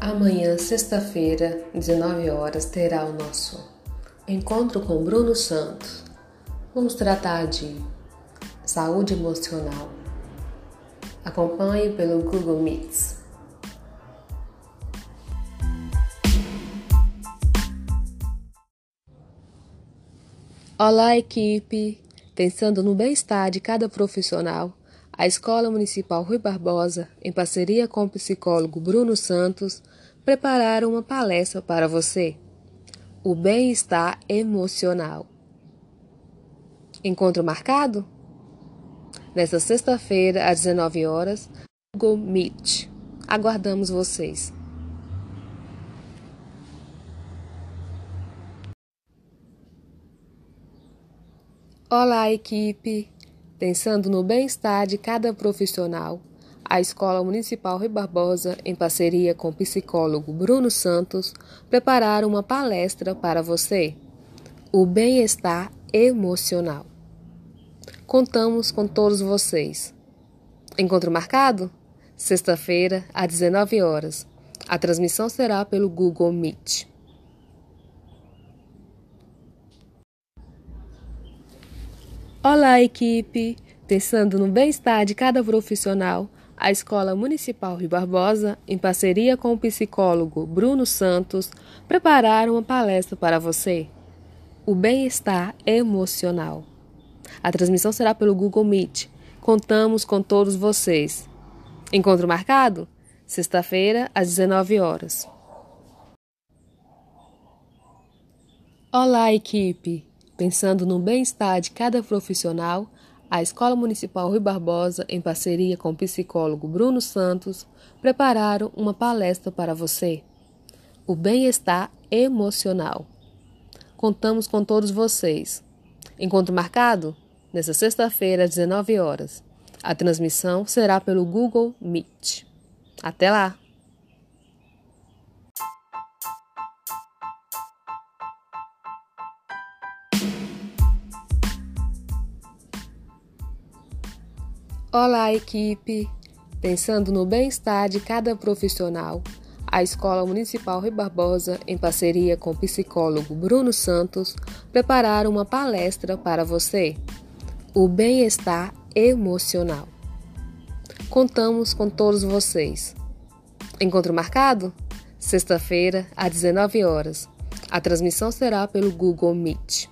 Amanhã, sexta-feira, 19 horas, terá o nosso encontro com Bruno Santos. Vamos tratar de saúde emocional. Acompanhe pelo Google Meets. Olá, equipe! Pensando no bem-estar de cada profissional, a Escola Municipal Rui Barbosa, em parceria com o psicólogo Bruno Santos, prepararam uma palestra para você. O bem-estar emocional. Encontro marcado? Nesta sexta-feira, às 19 horas, Google Meet. Aguardamos vocês. Olá, equipe! Pensando no bem-estar de cada profissional, a Escola Municipal Rui Barbosa, em parceria com o psicólogo Bruno Santos, prepararam uma palestra para você. O bem-estar emocional. Contamos com todos vocês. Encontro marcado? Sexta-feira, às 19 horas. A transmissão será pelo Google Meet. Olá, equipe! Pensando no bem-estar de cada profissional, a Escola Municipal Rio Barbosa, em parceria com o psicólogo Bruno Santos, prepararam uma palestra para você. O bem-estar emocional. A transmissão será pelo Google Meet. Contamos com todos vocês. Encontro marcado? Sexta-feira, às 19 horas. Olá, equipe! Pensando no bem-estar de cada profissional, a Escola Municipal Rui Barbosa, em parceria com o psicólogo Bruno Santos, prepararam uma palestra para você. O bem-estar emocional. Contamos com todos vocês. Encontro marcado? Nesta sexta-feira, às 19 horas. A transmissão será pelo Google Meet. Até lá! Olá, equipe! Pensando no bem-estar de cada profissional, a Escola Municipal Rui Barbosa, em parceria com o psicólogo Bruno Santos, prepararam uma palestra para você. O bem-estar emocional. Contamos com todos vocês. Encontro marcado? Sexta-feira, às 19 horas. A transmissão será pelo Google Meet.